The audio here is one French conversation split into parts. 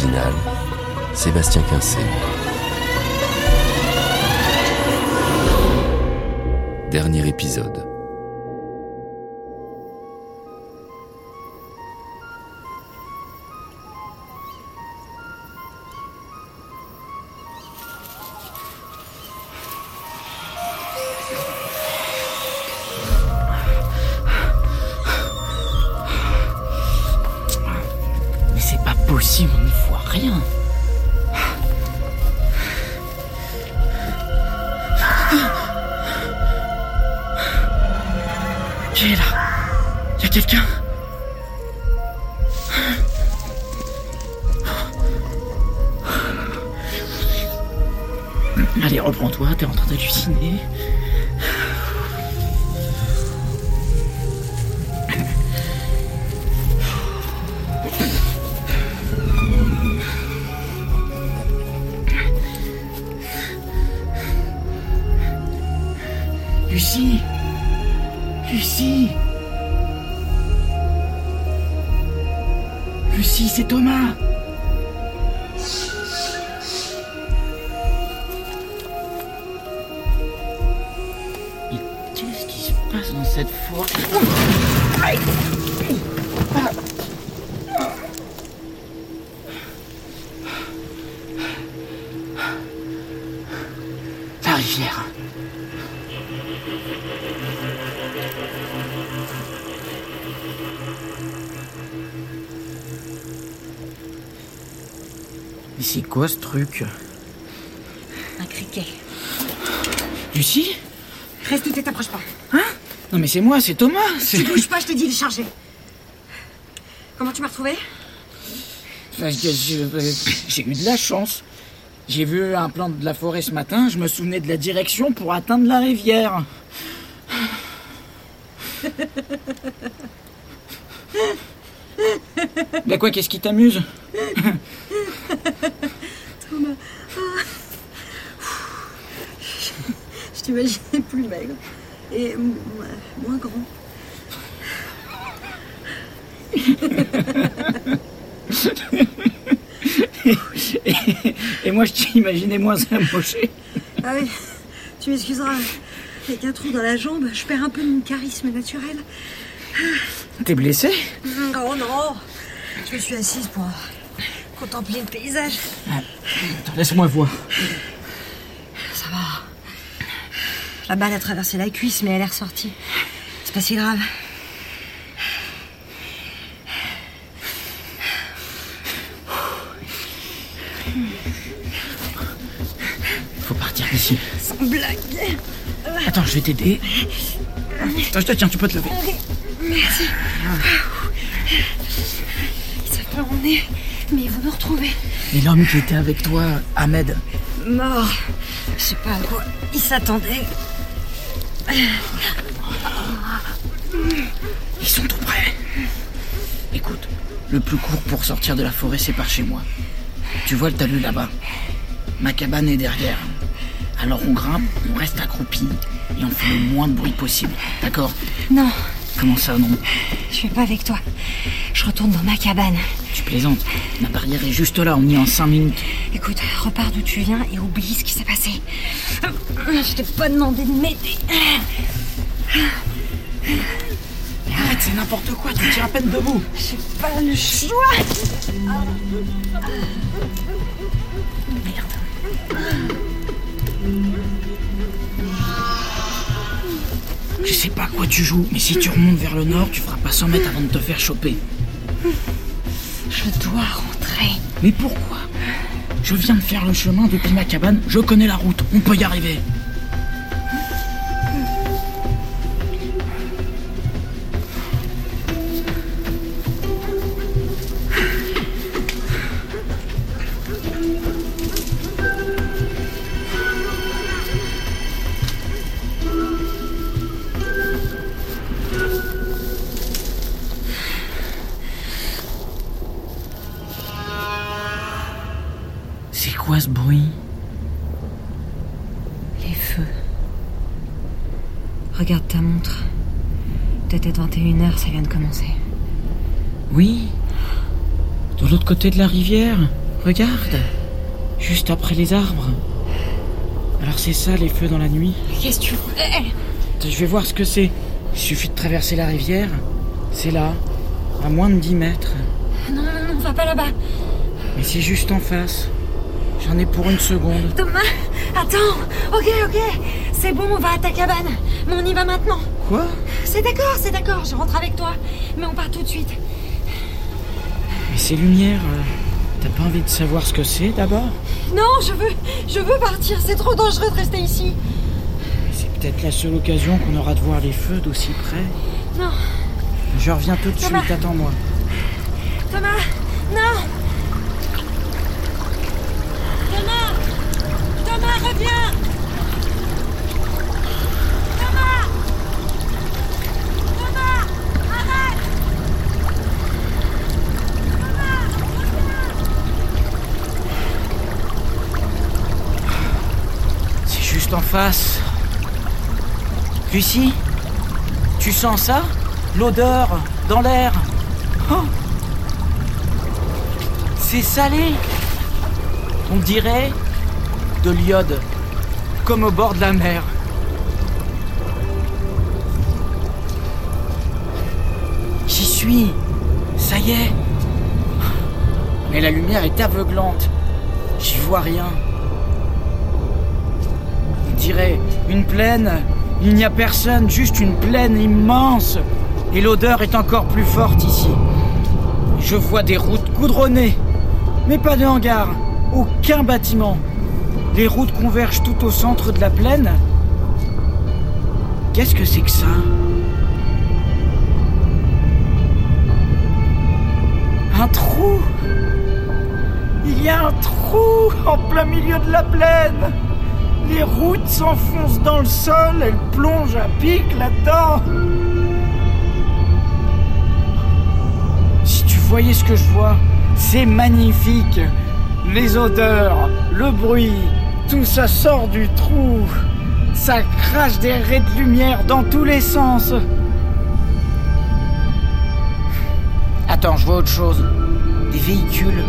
originale, Sébastien Quincé. Dernier épisode. Lucie. Lucie. Lucie, c'est Thomas. Qu'est-ce qui se passe dans cette forêt? Quoi ce truc Un criquet. Lucie Reste où t'es, t'approches pas. Hein Non mais c'est moi, c'est Thomas c'est- Tu bouges pas, je te dis, il est chargé. Comment tu m'as retrouvé je- J'ai eu de la chance. J'ai vu un plan de la forêt ce matin, je me souvenais de la direction pour atteindre la rivière. Bah quoi, qu'est-ce qui t'amuse Thomas. Ah. Je t'imaginais plus maigre. Et moins grand. et, et moi je t'imaginais moins amoché. Ah oui, tu m'excuseras. Avec un trou dans la jambe, je perds un peu de mon charisme naturel. T'es blessé Oh non Je me suis assise pour contempler le paysage. Attends, Laisse-moi voir. Ça va. La balle a traversé la cuisse, mais elle est ressortie. C'est pas si grave. Faut partir d'ici. Sans blague. Attends, je vais t'aider. Attends, je te tiens, tu peux te lever. Merci. Ils savent pas où on est, mais ils vont nous retrouver. Et l'homme qui était avec toi, Ahmed, Mort. Je sais pas à quoi ils s'attendaient. Ils sont tout prêts. Écoute, le plus court pour sortir de la forêt, c'est par chez moi. Tu vois le talus là-bas Ma cabane est derrière. Alors on grimpe, on reste accroupi et on fait le moins de bruit possible. D'accord? Non, Comment ça, non je vais pas avec toi. Je retourne dans ma cabane. Tu plaisantes. Ma barrière est juste là, on y est en 5 minutes. Écoute, repars d'où tu viens et oublie ce qui s'est passé. Je t'ai pas demandé de m'aider. Arrête, c'est n'importe quoi, tu tiens à peine debout. J'ai pas le choix. Je sais pas à quoi tu joues, mais si tu remontes vers le nord, tu feras pas 100 mètres avant de te faire choper. Je dois rentrer. Mais pourquoi? Je viens de faire le chemin depuis ma cabane, je connais la route, on peut y arriver. Côté de la rivière. Regarde. Juste après les arbres. Alors c'est ça les feux dans la nuit Qu'est-ce que tu voulais Je vais voir ce que c'est. Il suffit de traverser la rivière. C'est là. À moins de 10 mètres. Non, non, non, va pas là-bas. Mais c'est juste en face. J'en ai pour une seconde. Thomas, attends. Ok, ok. C'est bon, on va à ta cabane. Mais on y va maintenant. Quoi? C'est d'accord, c'est d'accord. Je rentre avec toi. Mais on part tout de suite. Ces lumières, euh, t'as pas envie de savoir ce que c'est d'abord? Non, je veux, je veux partir. C'est trop dangereux de rester ici. C'est peut-être la seule occasion qu'on aura de voir les feux d'aussi près. Non, Je reviens tout de Thomas. suite, attends-moi. Thomas, non. Thomas, Thomas, reviens. Thomas, Thomas, arrête. C'est en face. Lucie Tu sens ça? L'odeur dans l'air Oh C'est salé On dirait de l'iode, comme au bord de la mer. J'y suis Ça y est Mais la lumière est aveuglante. J'y vois rien. Dirait une plaine. Il n'y a personne, juste une plaine immense. Et l'odeur est encore plus forte ici. Je vois des routes goudronnées, mais pas de hangar, aucun bâtiment. Les routes convergent tout au centre de la plaine. Qu'est-ce que c'est que ça? Un trou? Il y a un trou en plein milieu de la plaine les routes s'enfoncent dans le sol, elles plongent à pic là-dedans. Si tu voyais ce que je vois, c'est magnifique. Les odeurs, le bruit, tout ça sort du trou. Ça crache des raies de lumière dans tous les sens. Attends, je vois autre chose. Des véhicules.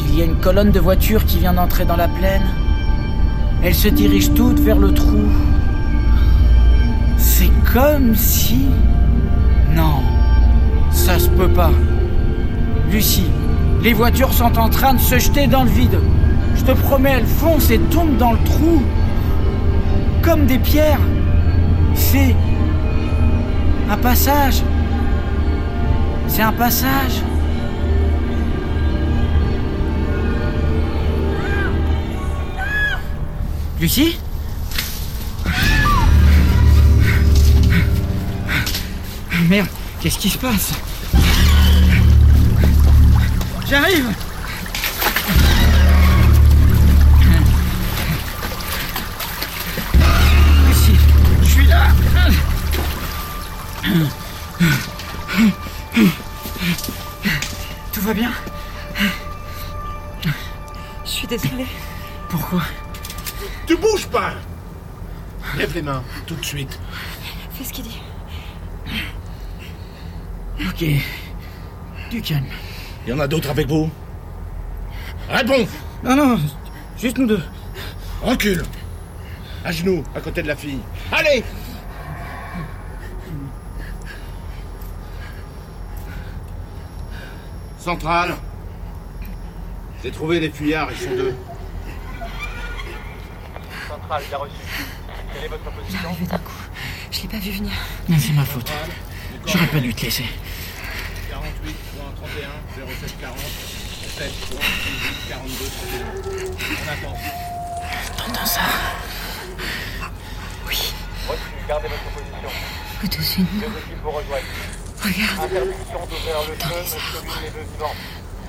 Il y a une colonne de voitures qui vient d'entrer dans la plaine. Elles se dirigent toutes vers le trou. C'est comme si... Non, ça se peut pas. Lucie, les voitures sont en train de se jeter dans le vide. Je te promets, elles foncent et tombent dans le trou. Comme des pierres. C'est... un passage. C'est un passage. Lucie Merde, qu'est-ce qui se passe J'arrive Lucie, je suis là Tout va bien Je suis désolée. Pourquoi pas Lève les mains, tout de suite. Fais ce qu'il dit. Ok. Du calme. Il y en a d'autres avec vous? Réponds Non, non, juste nous deux. Recule À genoux, à côté de la fille. Allez Centrale. J'ai trouvé les fuyards, ils sont deux. Centrale, bien reçu. Quelle est votre Il est position arrivé d'un coup. Je l'ai pas vu venir. Non, c'est ma faute. J'aurais pas dû te laisser. 48, 31, 07, 40, 7, 18, 42, 31. On attend. T'entends ça Oui, Reçu, gardez votre position. au-dessus de Deux nous. équipes vous rejoignent. Regarde. Interdiction d'ouvrir le feu, monsieur l'une des deux vivants.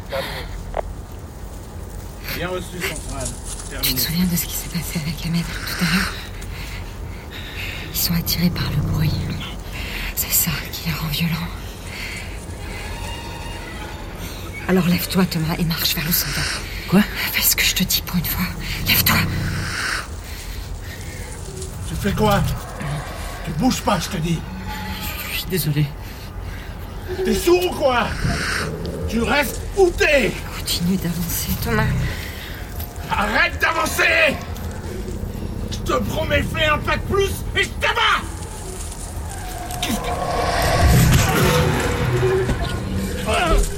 Terminé. Bien reçu, centrale. Tu te souviens de ce qui s'est passé avec Ahmed tout à l'heure? Ils sont attirés par le bruit. C'est ça qui les rend violents. Alors lève-toi, Thomas, et marche vers le soldat. Quoi? Fais ce que je te dis pour une fois. Lève-toi. fais quoi? Tu bouges pas, je te dis. Je suis désolé. T'es sourd ou quoi? Tu restes où t'es Continue d'avancer, Thomas. Arrête d'avancer Je te promets, fais un pas de plus et je t'abats Qu'est-ce que... Thomas,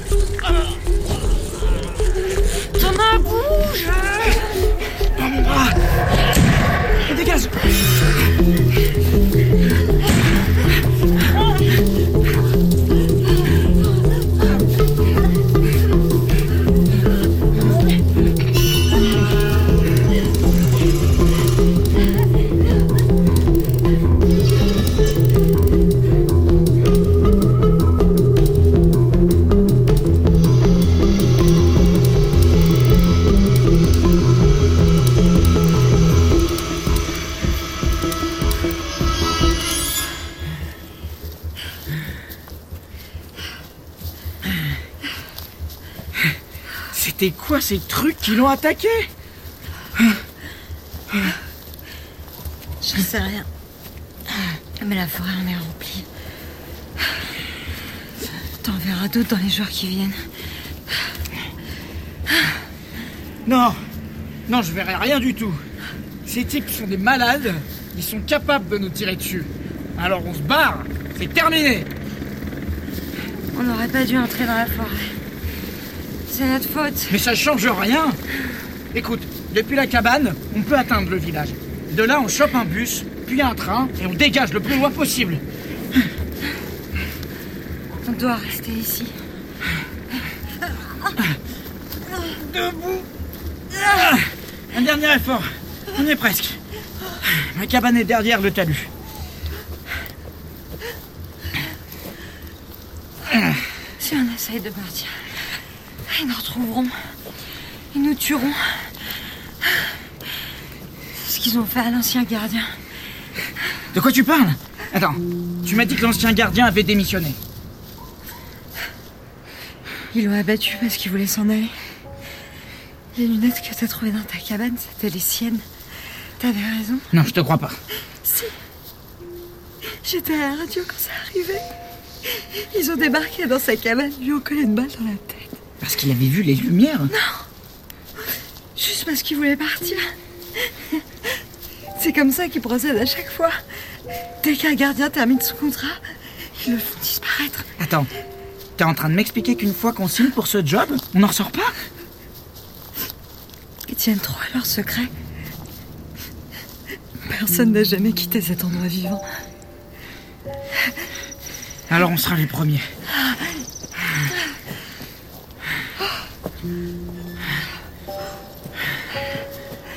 ces trucs qui l'ont attaqué Je sais rien. Mais la forêt en est remplie. T'en verras d'autres dans les jours qui viennent. Non Non, je verrai rien du tout. Ces types sont des malades. Ils sont capables de nous tirer dessus. Alors on se barre. C'est terminé. On n'aurait pas dû entrer dans la forêt. C'est notre faute. Mais ça change rien. Écoute, depuis la cabane, on peut atteindre le village. De là, on chope un bus, puis un train, et on dégage le plus loin possible. On doit rester ici. Debout. Un dernier effort. On est presque. Ma cabane est derrière le talus. Si on essaye de partir, ils nous retrouveront. Ils nous tueront. C'est ce qu'ils ont fait à l'ancien gardien. De quoi tu parles? Attends, tu m'as dit que l'ancien gardien avait démissionné. Ils l'ont abattu parce qu'il voulait s'en aller. Les lunettes que t'as trouvées dans ta cabane, c'était les siennes. T'avais raison. Non, je te crois pas. Si. J'étais à la radio quand ça arrivait. Ils ont débarqué dans sa cabane, lui ont collé une balle dans la tête. Parce qu'il avait vu les lumières Juste parce qu'il voulait partir. C'est comme ça qu'ils procèdent à chaque fois. Dès qu'un gardien termine son contrat, ils le font disparaître. Attends, t'es en train de m'expliquer qu'une fois qu'on signe pour ce job, on n'en ressort pas? Ils tiennent trop à leur secret. Personne n'a jamais quitté cet endroit vivant. Alors on sera les premiers.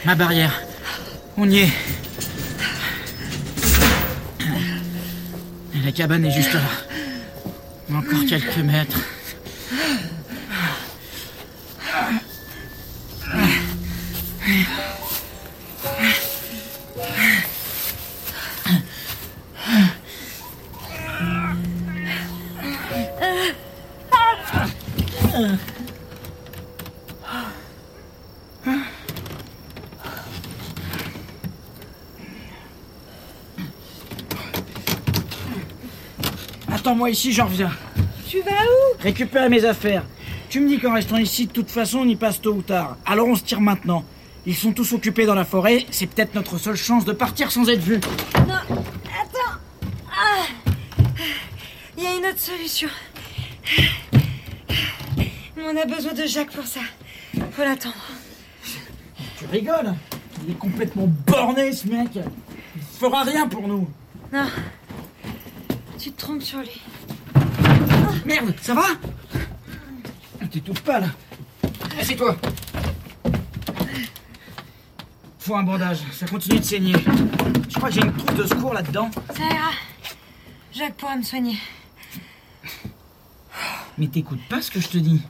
Ma barrière. On y est. La cabane est juste là. Encore quelques mètres. Attends-moi ici, j'en reviens. Tu vas où? Récupère mes affaires. Tu me dis qu'en restant ici, de toute façon, on y passe tôt ou tard. Alors on se tire maintenant. Ils sont tous occupés dans la forêt. C'est peut-être notre seule chance de partir sans être vus. Non, attends. Ah. Il y a une autre solution. On a besoin de Jacques pour ça. Faut l'attendre. Tu rigoles? Il est complètement borné, ce mec. Il fera rien pour nous. Non. Trompes sur lui. Merde, ça va T'es toute pâle. Assieds-toi. Faut un bandage, ça continue de saigner. Je crois que j'ai une troupe de secours là-dedans. Ça ira. Jacques pourra me soigner. Mais t'écoutes pas ce que je te dis.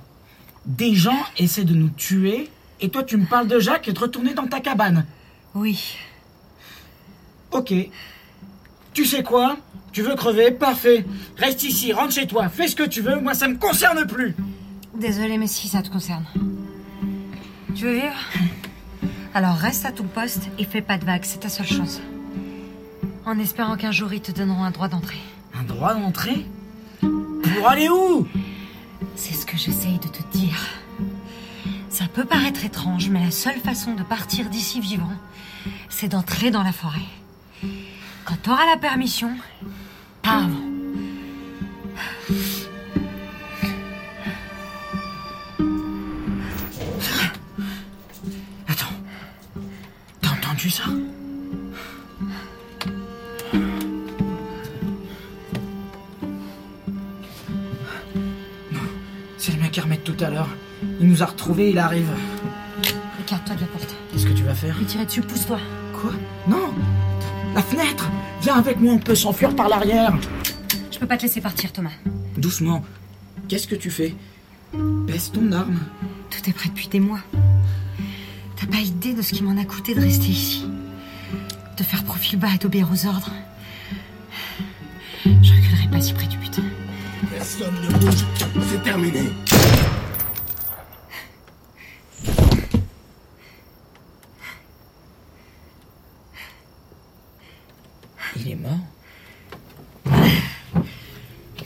Des gens essaient de nous tuer, et toi tu me parles de Jacques et de retourner dans ta cabane. Oui. Ok. Tu sais quoi? Tu veux crever? Parfait. Reste ici, rentre chez toi, fais ce que tu veux, moi ça me concerne plus. Désolé, mais si ça te concerne. Tu veux vivre? Alors reste à ton poste et fais pas de vagues, c'est ta seule chance. En espérant qu'un jour ils te donneront un droit d'entrée. Un droit d'entrée? Pour aller où? C'est ce que j'essaye de te dire. Ça peut paraître étrange, mais la seule façon de partir d'ici vivant, c'est d'entrer dans la forêt. Quand t'auras la permission, pas avant. Attends. T'as entendu ça? Non, c'est le mec Hermès tout à l'heure. Il nous a retrouvés, il arrive. Écarte-toi de la porte. Qu'est-ce que tu vas faire? Tirer dessus, pousse-toi. Quoi? Non La fenêtre Viens avec moi, on peut s'enfuir par l'arrière. Je peux pas te laisser partir, Thomas. Doucement. Qu'est-ce que tu fais? Baisse ton arme. Tout est prêt depuis des mois. T'as pas idée de ce qui m'en a coûté de rester ici. De faire profil bas et d'obéir aux ordres. Je reculerai pas si près du but. Personne ne bouge, c'est terminé. Il est mort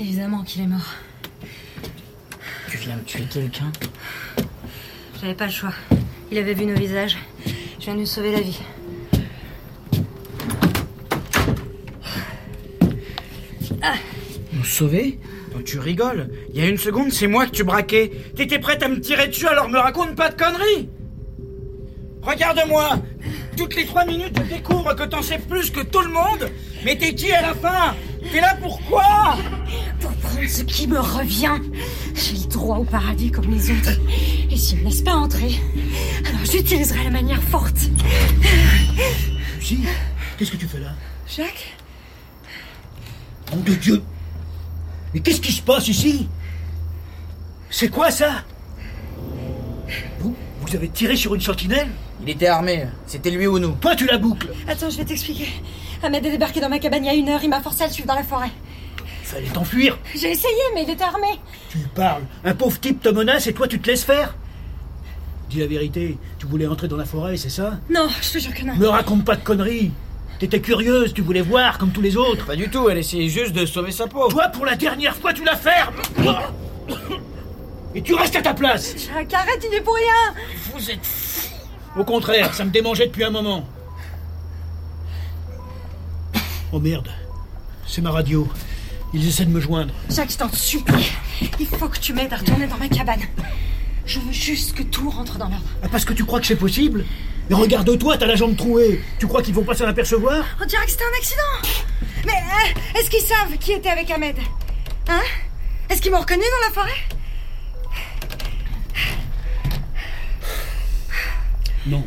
Évidemment qu'il est mort. Tu viens de tuer quelqu'un J'avais pas le choix. Il avait vu nos visages. Je viens de lui sauver la vie. Nous sauver Oh, Tu rigoles Il y a une seconde, c'est moi que tu braquais. T'étais prête à me tirer dessus, alors me raconte pas de conneries Regarde-moi Toutes les trois minutes, je découvre que t'en sais plus que tout le monde Mais t'es qui à la fin? T'es là pourquoi ce qui me revient. J'ai le droit au paradis comme les autres. Et s'ils me laissent pas entrer, alors j'utiliserai la manière forte. Lucie, qu'est-ce que tu fais là? Jacques? Nom de Dieu Mais qu'est-ce qui se passe ici? C'est quoi ça? Vous Vous avez tiré sur une sentinelle? Il était armé, c'était lui ou nous? Toi, tu la boucles Attends, je vais t'expliquer. Ahmed est débarqué dans ma cabane il y a une heure. Il m'a forcé à le suivre dans la forêt. Fallait t'enfuir J'ai essayé, mais il était armé. Tu parles Un pauvre type te menace et toi, tu te laisses faire Dis la vérité, tu voulais entrer dans la forêt, c'est ça? Non, je te jure que non. Me raconte pas de conneries T'étais curieuse, tu voulais voir comme tous les autres Pas du tout, elle essayait juste de sauver sa peau. Toi, pour la dernière fois, tu la fermes Et tu restes à ta place Jacques, arrête, il est pour rien. Vous êtes... Au contraire, ça me démangeait depuis un moment. Oh merde, c'est ma radio. Ils essaient de me joindre. Jacques, je t'en supplie. Il faut que tu m'aides à retourner dans ma cabane. Je veux juste que tout rentre dans l'ordre. Ah, parce que tu crois que c'est possible Et regarde-toi, t'as la jambe trouée. Tu crois qu'ils vont pas s'en apercevoir On dirait que c'était un accident. Mais euh, est-ce qu'ils savent qui était avec Ahmed Hein Est-ce qu'ils m'ont reconnu dans la forêt Non.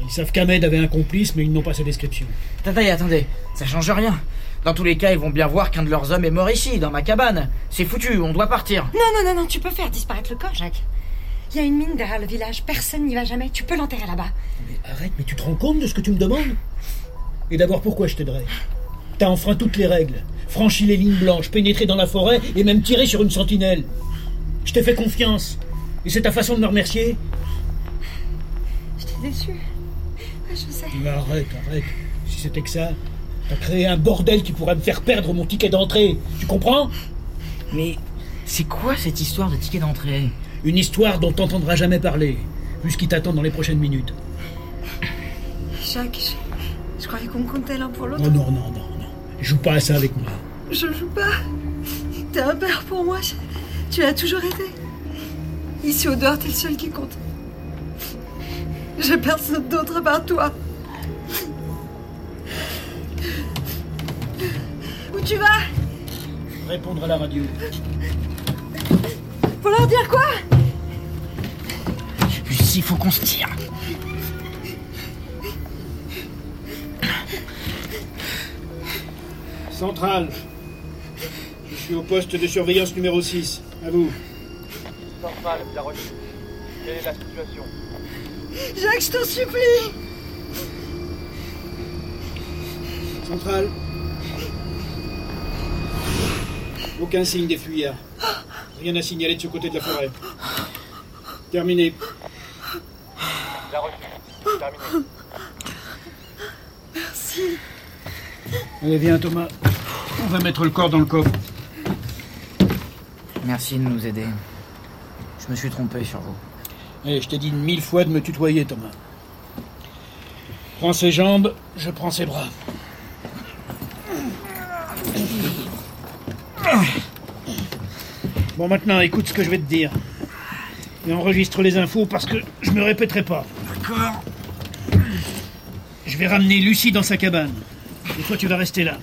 Ils savent qu'Ahmed avait un complice, mais ils n'ont pas sa description. Attendez, attendez, ça change rien. Dans tous les cas, ils vont bien voir qu'un de leurs hommes est mort ici, dans ma cabane. C'est foutu, on doit partir. Non, non, non, non, tu peux faire disparaître le corps, Jacques. Il y a une mine derrière le village, personne n'y va jamais. Tu peux l'enterrer là-bas. Mais arrête, mais tu te rends compte de ce que tu me demandes? Et d'abord, pourquoi je t'aiderais? T'as enfreint toutes les règles, franchi les lignes blanches, pénétré dans la forêt et même tiré sur une sentinelle. Je t'ai fait confiance. Et c'est ta façon de me remercier? Je t'ai déçu. Ouais, Je sais. Mais arrête, arrête. Si c'était que ça, t'as créé un bordel qui pourrait me faire perdre mon ticket d'entrée. Tu comprends Mais c'est quoi cette histoire de ticket d'entrée? Une histoire dont t'entendras jamais parler, vu ce qui t'attend dans les prochaines minutes. Jacques, je, je croyais qu'on comptait l'un pour l'autre. Oh non, non, non, non. Joue pas à ça avec moi. Je joue pas. T'es un père pour moi. je- Tu l'as toujours été. Ici au dehors, t'es le seul qui compte. J'ai personne d'autre à part toi. Tu vas Répondre à la radio. Faut leur dire quoi Lucie, faut qu'on se tire. Centrale. Je suis au poste de surveillance numéro 6. À vous. Centrale, bien reçu. Quelle est la situation Jacques, je t'en supplie Centrale. Aucun signe des fuyards. Rien à signaler de ce côté de la forêt. Terminé. Bien reçu. Terminé. Merci. Allez, viens, Thomas. On va mettre le corps dans le coffre. Merci de nous aider. Je me suis trompé sur vous. Eh, je t'ai dit mille fois de me tutoyer, Thomas. Prends ses jambes, je prends ses bras. Bon, maintenant, écoute ce que je vais te dire. Et enregistre les infos parce que je me répéterai pas. D'accord. Je vais ramener Lucie dans sa cabane. Et toi, tu vas rester là.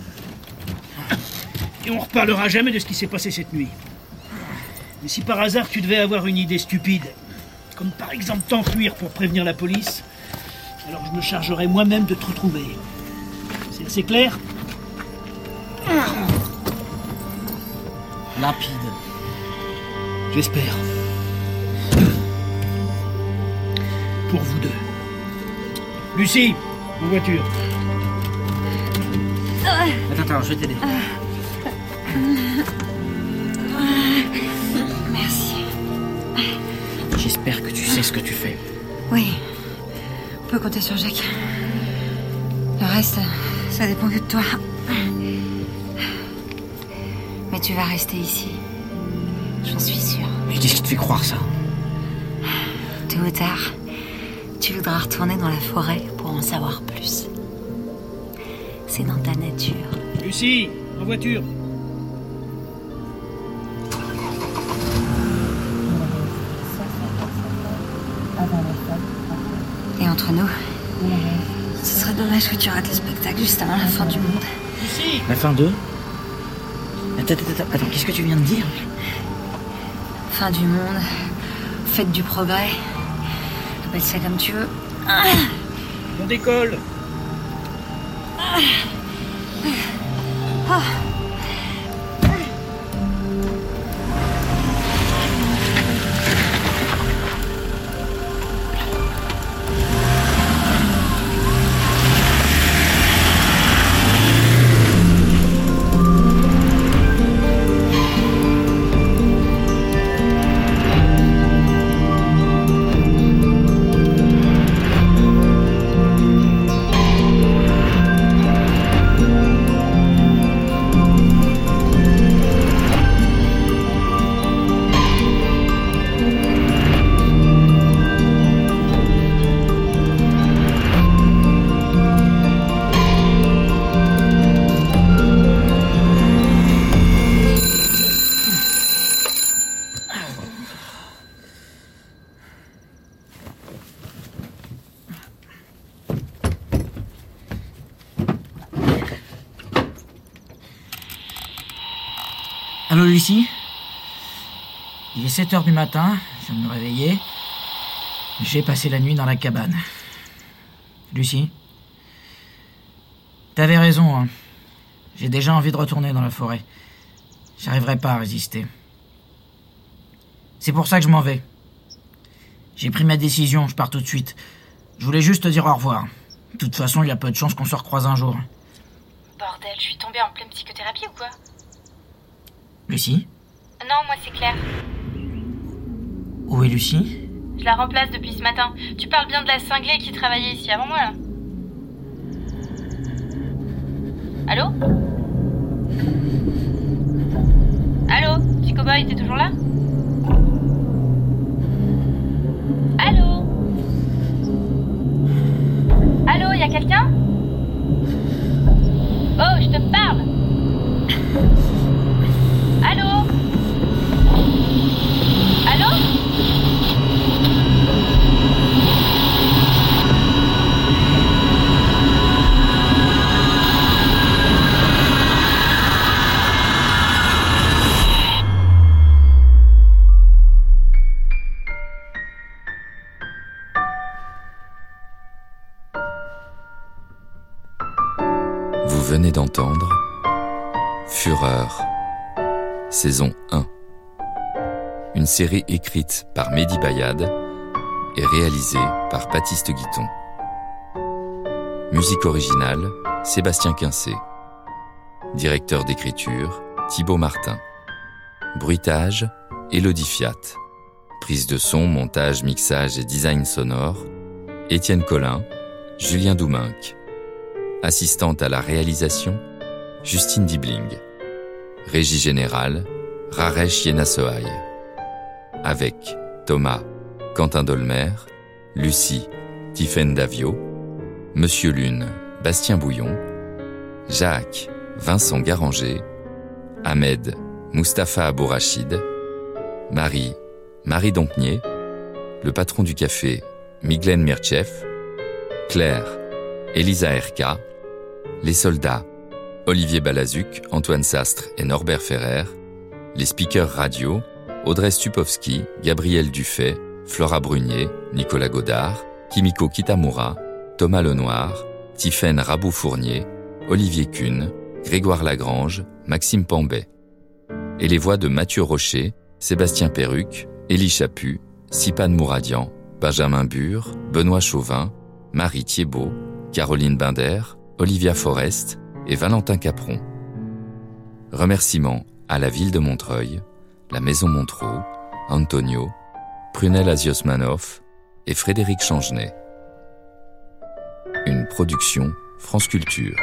Et on reparlera jamais de ce qui s'est passé cette nuit. Mais si par hasard tu devais avoir une idée stupide, comme par exemple t'enfuir pour prévenir la police, alors je me chargerai moi-même de te retrouver. C'est assez clair? Lapide. J'espère. Pour vous deux. Lucie, en voiture. Attends, attends, je vais t'aider. Merci. J'espère que tu sais ce que tu fais. Oui. On peut compter sur Jacques. Le reste, ça dépend que de toi. Mais tu vas rester ici. J'en suis sûre. Je dis ce qui te fait croire ça. Tôt ou tard, tu voudras retourner dans la forêt pour en savoir plus. C'est dans ta nature. Lucie, en voiture. Et entre nous, ce serait dommage que tu rates le spectacle juste avant la fin du monde. Lucie La fin 2 Attends, attends, attends, attends, qu'est-ce que tu viens de dire? Fin du monde, fête du progrès. Appelle ça comme tu veux. On décolle. Allô, Lucie? Il est 7 heures du matin, je viens de me réveiller. J'ai passé la nuit dans la cabane. Lucie? T'avais raison, hein. J'ai déjà envie de retourner dans la forêt. J'arriverai pas à résister. C'est pour ça que je m'en vais. J'ai pris ma décision, je pars tout de suite. Je voulais juste te dire au revoir. De toute façon, il y a peu de chances qu'on se recroise un jour. Bordel, je suis tombée en pleine psychothérapie ou quoi? Lucie Non, moi c'est Claire. Où est Lucie Je la remplace depuis ce matin. Tu parles bien de la cinglée qui travaillait ici avant moi là Allô Allô Petit cow-boy, t'es toujours là Allô Allô, y a quelqu'un saison 1. Une série écrite par Mehdi Bayad et réalisée par Baptiste Guiton. Musique originale, Sébastien Quincé. Directeur d'écriture, Thibaut Martin. Bruitage, Elodie Fiat. Prise de son, montage, mixage et design sonore, Étienne Collin, Julien Douminc. Assistante à la réalisation, Justine Dibling. Régie générale, Raresh Yenasoaï. Avec Thomas, Quentin Dolmer, Lucie, Tiffaine Davio, Monsieur Lune, Bastien Bouillon, Jacques, Vincent Garanger, Ahmed, Mustapha Abourachid, Marie, Marie Dompnier, le patron du café, Miglen Mirchev, Claire, Elisa Erka, les soldats, Olivier Balazuc, Antoine Sastre et Norbert Ferrer, les speakers radio, Audrey Stupowski, Gabriel Dufay, Flora Brunier, Nicolas Godard, Kimiko Kitamura, Thomas Lenoir, Tiffaine Rabou-Fournier, Olivier Kuhn, Grégoire Lagrange, Maxime Pambet. Et les voix de Mathieu Rocher, Sébastien Perruc, Élie Chaput, Sipan Mouradian, Benjamin Bure, Benoît Chauvin, Marie Thiebaud, Caroline Binder, Olivia Forest et Valentin Capron. Remerciements à la ville de Montreuil, la maison Montreux, Antonio, Prunel Aziosmanov et Frédéric Changenet. Une production France Culture.